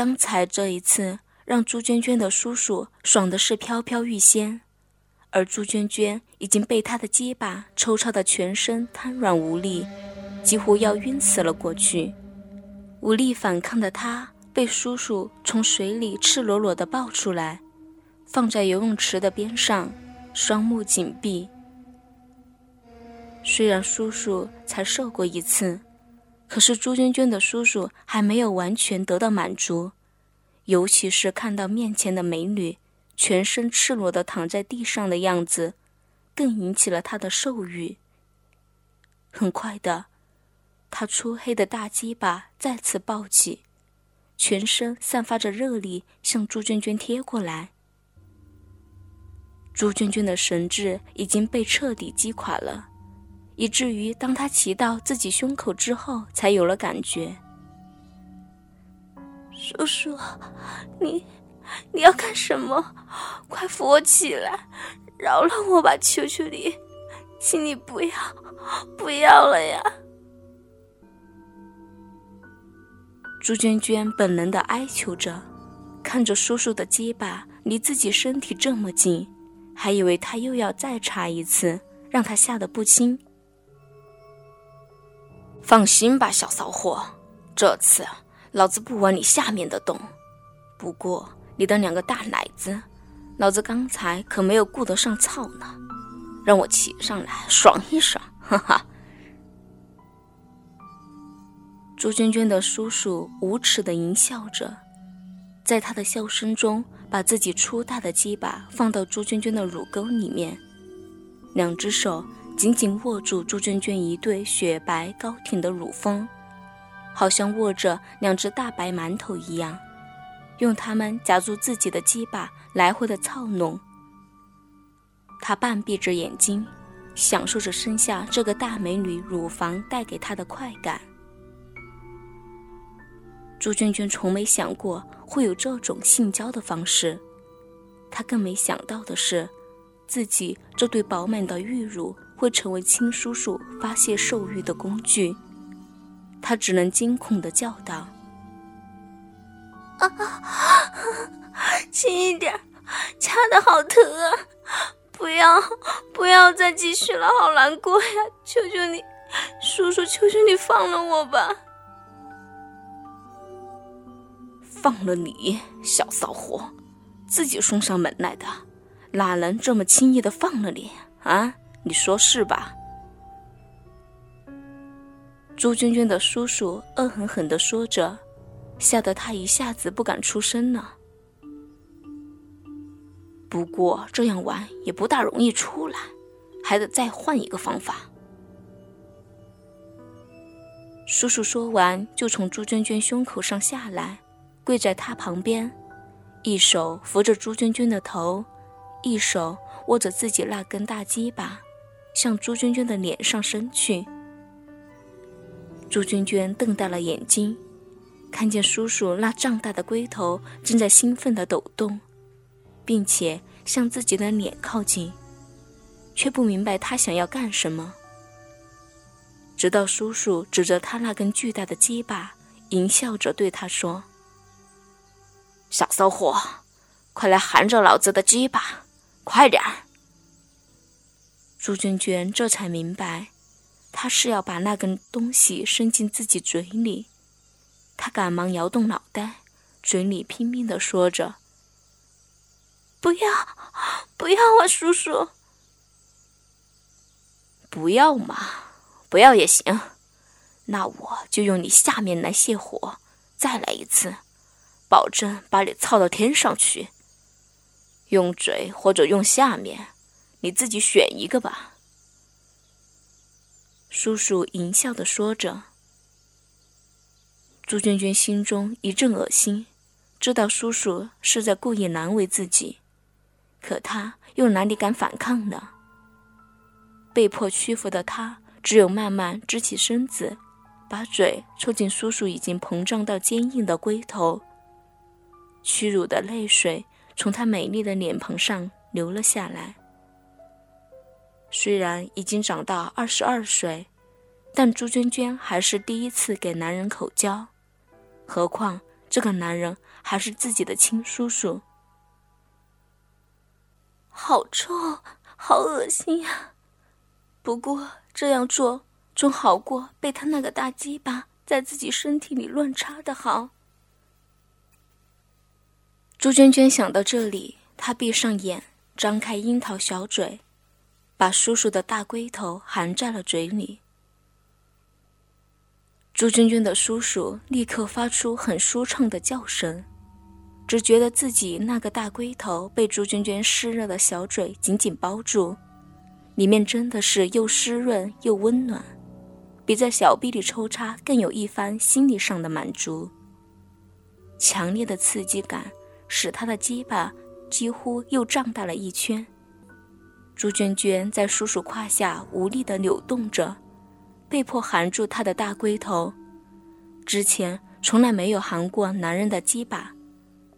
刚才这一次让朱娟娟的叔叔爽的是飘飘欲仙，而朱娟娟已经被他的鸡巴抽插的全身瘫软无力，几乎要晕死了过去。无力反抗的她被叔叔从水里赤裸裸的抱出来，放在游泳池的边上，双目紧闭。虽然叔叔才受过一次。可是朱娟娟的叔叔还没有完全得到满足，尤其是看到面前的美女全身赤裸的躺在地上的样子，更引起了他的兽欲。很快的，他粗黑的大鸡巴再次抱起，全身散发着热力向朱娟娟贴过来。朱娟娟的神智已经被彻底击垮了。以至于当他骑到自己胸口之后，才有了感觉。叔叔，你你要干什么？快扶我起来，饶了我吧！求求你，请你不要，不要了呀！朱娟娟本能的哀求着，看着叔叔的结巴离自己身体这么近，还以为他又要再插一次，让他吓得不轻。放心吧，小骚货，这次老子不往你下面的动。不过你的两个大奶子，老子刚才可没有顾得上操呢，让我骑上来爽一爽，哈哈。朱娟娟的叔叔无耻的淫笑着，在他的笑声中，把自己粗大的鸡巴放到朱娟娟的乳沟里面，两只手。紧紧握住朱娟娟一对雪白高挺的乳峰，好像握着两只大白馒头一样，用它们夹住自己的鸡巴，来回的操弄。他半闭着眼睛，享受着身下这个大美女乳房带给他的快感。朱娟娟从没想过会有这种性交的方式，她更没想到的是，自己这对饱满的玉乳。会成为亲叔叔发泄兽欲的工具，他只能惊恐的叫道：“啊，轻一点，掐的好疼啊！不要，不要再继续了，好难过呀！求求你，叔叔，求求你放了我吧！放了你，小骚货，自己送上门来的，哪能这么轻易的放了你啊？”你说是吧？朱娟娟的叔叔恶狠狠地说着，吓得她一下子不敢出声了。不过这样玩也不大容易出来，还得再换一个方法。叔叔说完，就从朱娟娟胸口上下来，跪在她旁边，一手扶着朱娟娟的头，一手握着自己那根大鸡巴。向朱娟娟的脸上伸去。朱娟娟瞪大了眼睛，看见叔叔那胀大的龟头正在兴奋地抖动，并且向自己的脸靠近，却不明白他想要干什么。直到叔叔指着他那根巨大的鸡巴，淫笑着对他说：“小骚货，快来含着老子的鸡巴，快点儿！”朱娟娟这才明白，他是要把那根东西伸进自己嘴里。她赶忙摇动脑袋，嘴里拼命地说着：“不要，不要啊，叔叔！不要嘛，不要也行。那我就用你下面来泄火，再来一次，保证把你操到天上去。用嘴或者用下面。”你自己选一个吧。”叔叔淫笑的说着。朱娟娟心中一阵恶心，知道叔叔是在故意难为自己，可她又哪里敢反抗呢？被迫屈服的她，只有慢慢支起身子，把嘴凑近叔叔已经膨胀到坚硬的龟头。屈辱的泪水从她美丽的脸庞上流了下来。虽然已经长到二十二岁，但朱娟娟还是第一次给男人口交，何况这个男人还是自己的亲叔叔。好臭，好恶心呀！不过这样做总好过被他那个大鸡巴在自己身体里乱插的好。朱娟娟想到这里，她闭上眼，张开樱桃小嘴，把叔叔的大龟头含在了嘴里。朱娟娟的叔叔立刻发出很舒畅的叫声，只觉得自己那个大龟头被朱娟娟湿热的小嘴紧紧包住，里面真的是又湿润又温暖，比在小臂里抽插更有一番心理上的满足。强烈的刺激感使他的鸡巴几乎又胀大了一圈。朱娟娟在叔叔胯下无力地扭动着。被迫含住他的大龟头，之前从来没有含过男人的鸡巴，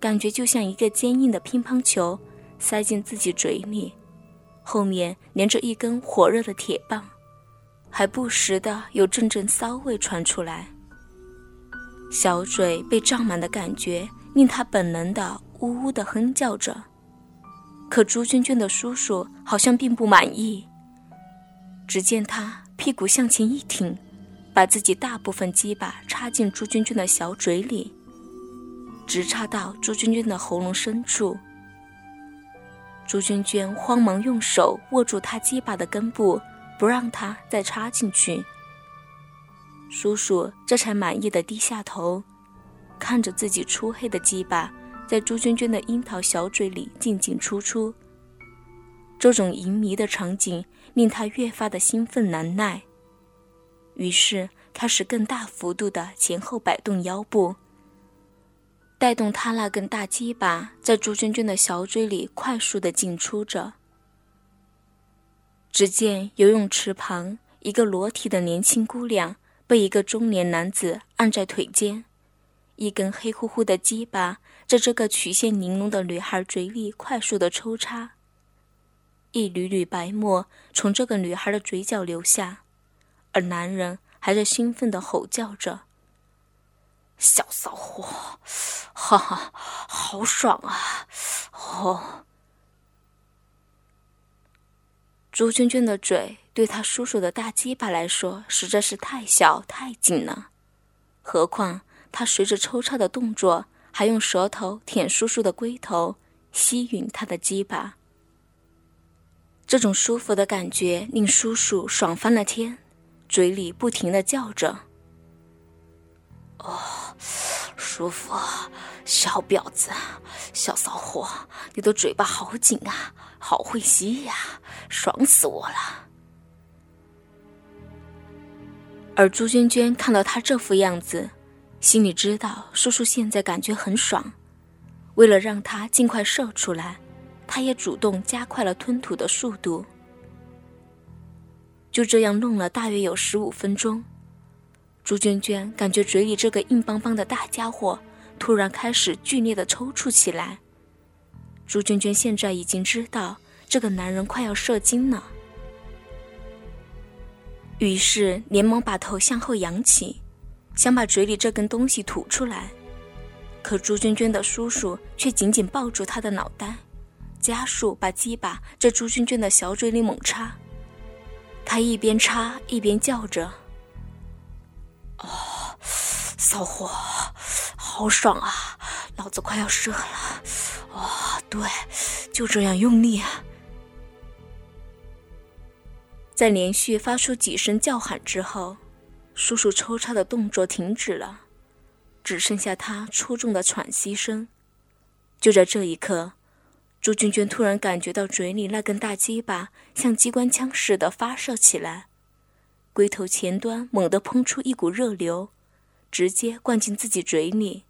感觉就像一个坚硬的乒乓球塞进自己嘴里，后面连着一根火热的铁棒，还不时的有阵阵骚味传出来。小嘴被胀满的感觉令他本能的呜呜的哼叫着，可朱娟娟的叔叔好像并不满意，只见他。屁股向前一挺，把自己大部分鸡巴插进朱娟娟的小嘴里，直插到朱娟娟的喉咙深处。朱娟娟慌忙用手握住他鸡巴的根部，不让他再插进去。叔叔这才满意的低下头，看着自己粗黑的鸡巴在朱娟娟的樱桃小嘴里进进出出。这种淫迷的场景令他越发的兴奋难耐，于是开始更大幅度的前后摆动腰部，带动他那根大鸡巴在朱娟娟的小嘴里快速的进出着。只见游泳池旁，一个裸体的年轻姑娘被一个中年男子按在腿间，一根黑乎乎的鸡巴在这个曲线玲珑的女孩嘴里快速的抽插。一缕缕白沫从这个女孩的嘴角流下，而男人还在兴奋地吼叫着：“小骚货，哈哈，好爽啊！”哦，朱娟娟的嘴对她叔叔的大鸡巴来说实在是太小太紧了，何况他随着抽插的动作，还用舌头舔叔叔的龟头，吸吮他的鸡巴。这种舒服的感觉令叔叔爽翻了天，嘴里不停的叫着：“哦，舒服，小婊子，小骚货，你的嘴巴好紧啊，好会吸呀，爽死我了。”而朱娟娟看到他这副样子，心里知道叔叔现在感觉很爽，为了让他尽快射出来。他也主动加快了吞吐的速度。就这样弄了大约有十五分钟，朱娟娟感觉嘴里这个硬邦邦的大家伙突然开始剧烈的抽搐起来。朱娟娟现在已经知道这个男人快要射精了，于是连忙把头向后仰起，想把嘴里这根东西吐出来。可朱娟娟的叔叔却紧紧抱住她的脑袋。加速把鸡巴在朱娟娟的小嘴里猛插，他一边插一边叫着：“哦，骚货，好爽啊！老子快要射了！哦，对，就这样用力啊！”在连续发出几声叫喊之后，叔叔抽插的动作停止了，只剩下他粗重的喘息声。就在这一刻。朱娟娟突然感觉到嘴里那根大鸡巴像机关枪似的发射起来，龟头前端猛地喷出一股热流，直接灌进自己嘴里，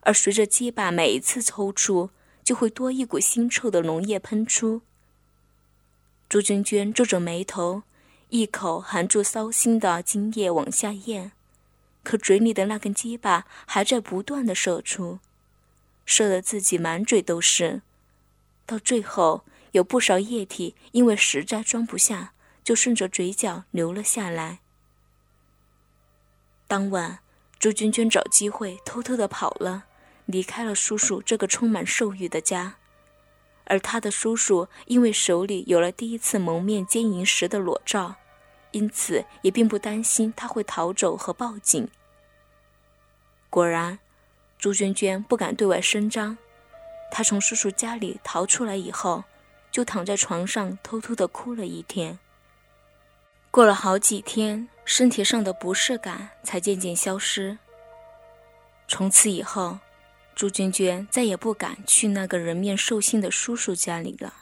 而随着鸡巴每一次抽出，就会多一股腥臭的浓液喷出。朱娟娟皱着眉头，一口含住骚腥的精液往下咽，可嘴里的那根鸡巴还在不断的射出，射得自己满嘴都是。到最后，有不少液体因为实在装不下，就顺着嘴角流了下来。当晚，朱娟娟找机会偷偷的跑了，离开了叔叔这个充满兽欲的家，而他的叔叔因为手里有了第一次蒙面奸淫时的裸照，因此也并不担心他会逃走和报警。果然，朱娟娟不敢对外声张。她从叔叔家里逃出来以后，就躺在床上偷偷的哭了一天。过了好几天，身体上的不适感才渐渐消失。从此以后，朱娟娟再也不敢去那个人面兽心的叔叔家里了。